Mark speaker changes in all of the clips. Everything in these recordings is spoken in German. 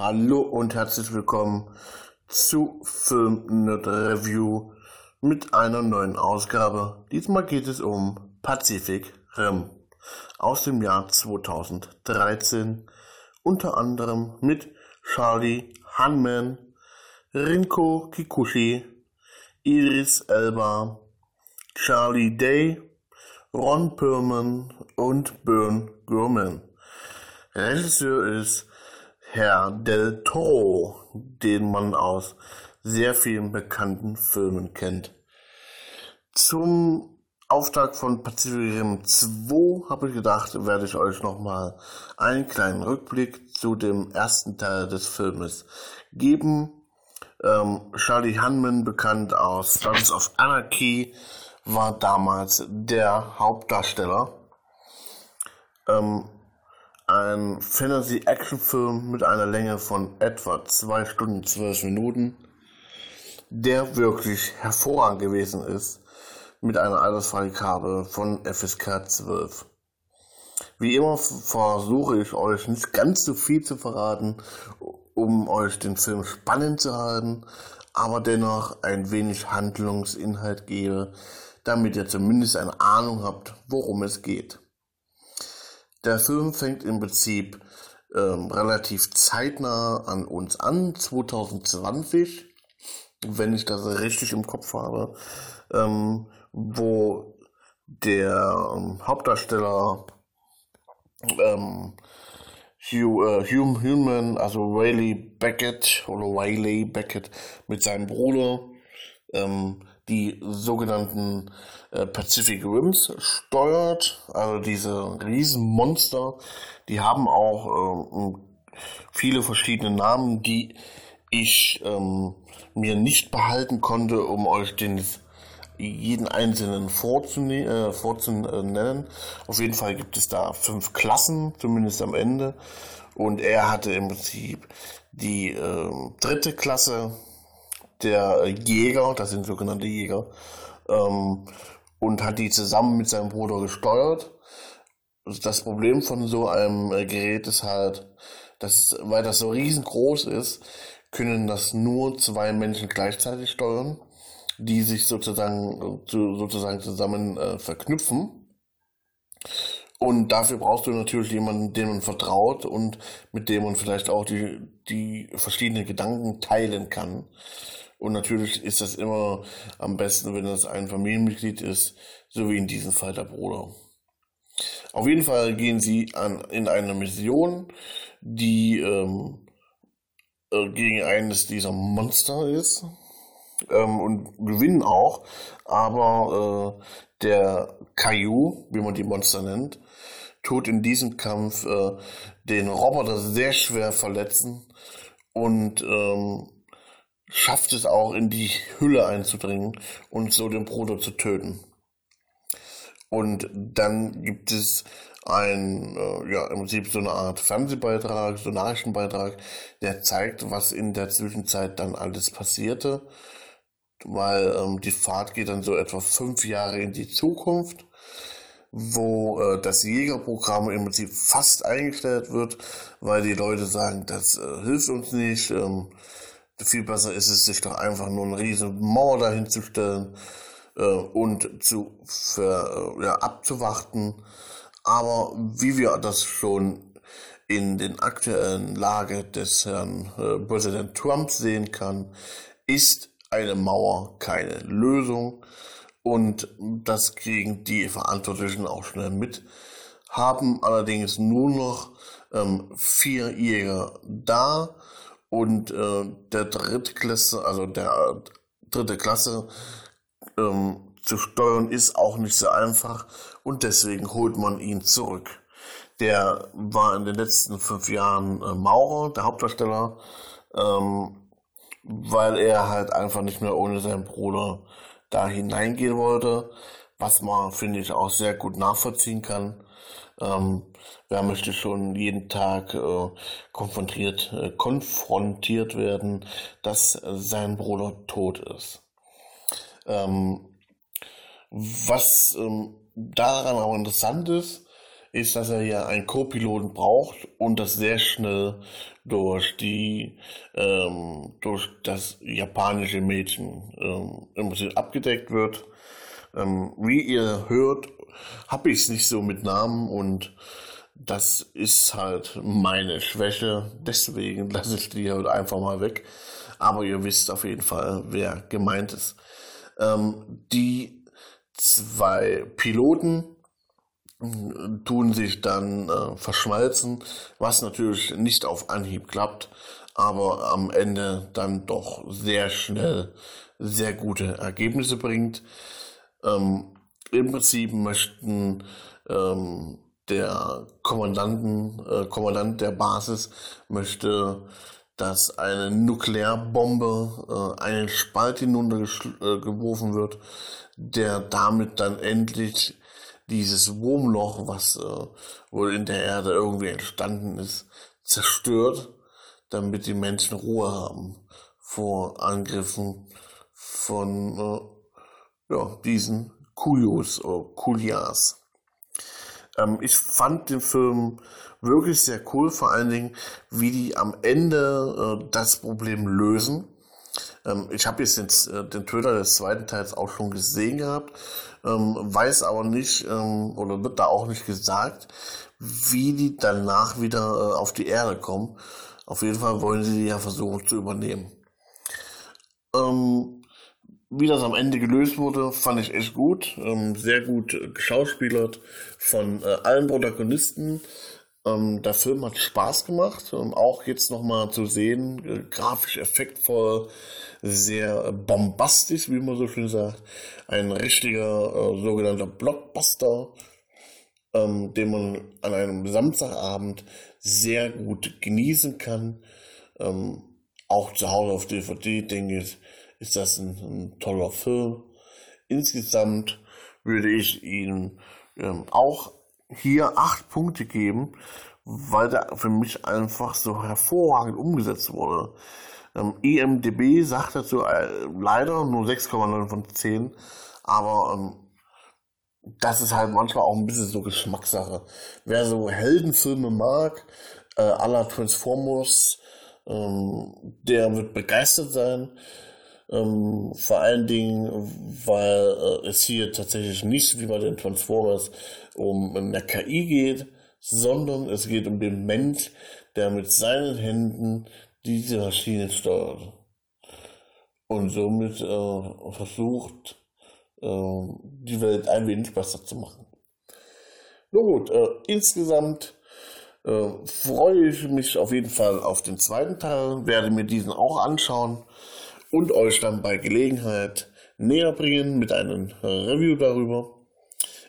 Speaker 1: Hallo und herzlich willkommen zu Film Nerd Review mit einer neuen Ausgabe. Diesmal geht es um Pacific Rim aus dem Jahr 2013, unter anderem mit Charlie Hanman, Rinko Kikuchi, Idris Elba, Charlie Day, Ron Perlman und Bern Gurman. Regisseur ist Herr Del Toro, den man aus sehr vielen bekannten Filmen kennt. Zum Auftakt von Pacific Rim 2 habe ich gedacht, werde ich euch nochmal einen kleinen Rückblick zu dem ersten Teil des Filmes geben. Ähm, Charlie Hunman, bekannt aus Sons of Anarchy, war damals der Hauptdarsteller. Ähm, ein Fantasy-Action-Film mit einer Länge von etwa 2 Stunden 12 Minuten, der wirklich hervorragend gewesen ist, mit einer Altersfreigabe von FSK 12. Wie immer versuche ich euch nicht ganz so viel zu verraten, um euch den Film spannend zu halten, aber dennoch ein wenig Handlungsinhalt gebe, damit ihr zumindest eine Ahnung habt, worum es geht. Der Film fängt im Prinzip ähm, relativ zeitnah an uns an, 2020, wenn ich das richtig im Kopf habe, ähm, wo der ähm, Hauptdarsteller ähm, Hugh, äh, Hugh Human, also Riley Beckett oder Riley Beckett mit seinem Bruder ähm, die sogenannten äh, Pacific Rims steuert. Also diese Riesenmonster, die haben auch äh, viele verschiedene Namen, die ich ähm, mir nicht behalten konnte, um euch den jeden einzelnen vorzune äh, vorzunennen. Auf jeden Fall gibt es da fünf Klassen, zumindest am Ende. Und er hatte im Prinzip die äh, dritte Klasse, der Jäger, das sind sogenannte Jäger, ähm, und hat die zusammen mit seinem Bruder gesteuert. Das Problem von so einem Gerät ist halt, dass, weil das so riesengroß ist, können das nur zwei Menschen gleichzeitig steuern, die sich sozusagen, sozusagen zusammen äh, verknüpfen. Und dafür brauchst du natürlich jemanden, dem man vertraut und mit dem man vielleicht auch die, die verschiedenen Gedanken teilen kann. Und natürlich ist das immer am besten, wenn das ein Familienmitglied ist, so wie in diesem Fall der Bruder. Auf jeden Fall gehen sie an, in eine Mission, die ähm, äh, gegen eines dieser Monster ist ähm, und gewinnen auch. Aber äh, der Caillou, wie man die Monster nennt, tut in diesem Kampf äh, den Roboter sehr schwer verletzen und ähm, schafft es auch in die Hülle einzudringen und so den Bruder zu töten. Und dann gibt es ein, äh, ja, im Prinzip so eine Art Fernsehbeitrag, so Nachrichtenbeitrag, der zeigt, was in der Zwischenzeit dann alles passierte. Weil ähm, die Fahrt geht dann so etwa fünf Jahre in die Zukunft, wo äh, das Jägerprogramm im Prinzip fast eingestellt wird, weil die Leute sagen, das äh, hilft uns nicht. Ähm, viel besser ist es, sich doch einfach nur eine riesen Mauer dahin zu stellen äh, und zu für, äh, ja, abzuwarten. Aber wie wir das schon in den aktuellen Lage des Herrn äh, Präsident Trump sehen kann, ist eine Mauer keine Lösung. Und das kriegen die Verantwortlichen auch schnell mit, haben allerdings nur noch ähm, vier Jäger da und äh, der Drittklasse, also der äh, dritte Klasse ähm, zu steuern ist auch nicht so einfach und deswegen holt man ihn zurück. Der war in den letzten fünf Jahren äh, Maurer, der Hauptdarsteller, ähm, weil er halt einfach nicht mehr ohne seinen Bruder da hineingehen wollte, was man, finde ich, auch sehr gut nachvollziehen kann. Ähm, wer möchte schon jeden Tag äh, konfrontiert, äh, konfrontiert werden, dass äh, sein Bruder tot ist. Ähm, was ähm, daran auch interessant ist, ist, dass er ja einen Co-Piloten braucht und das sehr schnell durch die ähm, durch das japanische Mädchen ähm, im abgedeckt wird. Ähm, wie ihr hört, habe ich es nicht so mit Namen und das ist halt meine Schwäche. Deswegen lasse ich die halt einfach mal weg. Aber ihr wisst auf jeden Fall, wer gemeint ist. Ähm, die zwei Piloten tun sich dann äh, verschmalzen, was natürlich nicht auf Anhieb klappt, aber am Ende dann doch sehr schnell sehr gute Ergebnisse bringt. Ähm, Im Prinzip möchten ähm, der Kommandanten, äh, Kommandant der Basis möchte, dass eine Nuklearbombe äh, einen Spalt hinuntergeworfen äh, wird, der damit dann endlich dieses Wurmloch, was äh, wohl in der Erde irgendwie entstanden ist, zerstört, damit die Menschen Ruhe haben vor Angriffen von äh, ja, diesen Oder Kulias. Ähm, ich fand den Film wirklich sehr cool, vor allen Dingen, wie die am Ende äh, das Problem lösen. Ähm, ich habe jetzt den, äh, den Trailer des zweiten Teils auch schon gesehen gehabt ähm, weiß aber nicht ähm, oder wird da auch nicht gesagt, wie die danach wieder äh, auf die Erde kommen. Auf jeden Fall wollen sie die ja versuchen zu übernehmen. Ähm, wie das am Ende gelöst wurde, fand ich echt gut. Ähm, sehr gut geschauspielert von äh, allen Protagonisten. Ähm, der Film hat Spaß gemacht, ähm, auch jetzt nochmal zu sehen, äh, grafisch effektvoll, sehr bombastisch, wie man so schön sagt. Ein richtiger äh, sogenannter Blockbuster, ähm, den man an einem Samstagabend sehr gut genießen kann. Ähm, auch zu Hause auf DVD, denke ich, ist das ein, ein toller Film. Insgesamt würde ich ihn ähm, auch hier acht Punkte geben, weil der für mich einfach so hervorragend umgesetzt wurde. Ähm, IMDB sagt dazu äh, leider nur 6,9 von 10, aber ähm, das ist halt manchmal auch ein bisschen so Geschmackssache. Wer so Heldenfilme mag, äh, aller Transformers, ähm, der wird begeistert sein. Ähm, vor allen Dingen, weil äh, es hier tatsächlich nicht wie bei den Transformers um eine KI geht, sondern es geht um den Mensch, der mit seinen Händen diese Maschine steuert und somit äh, versucht, äh, die Welt ein wenig besser zu machen. Nun gut, äh, insgesamt äh, freue ich mich auf jeden Fall auf den zweiten Teil, werde mir diesen auch anschauen und euch dann bei Gelegenheit näher bringen mit einem Review darüber.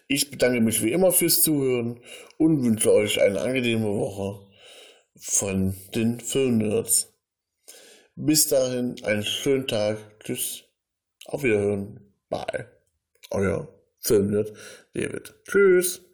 Speaker 1: Ich bedanke mich wie immer fürs Zuhören und wünsche euch eine angenehme Woche von den Filmnerds. Bis dahin einen schönen Tag. Tschüss. Auf Wiederhören. Bye. Euer Filmnerd David. Tschüss.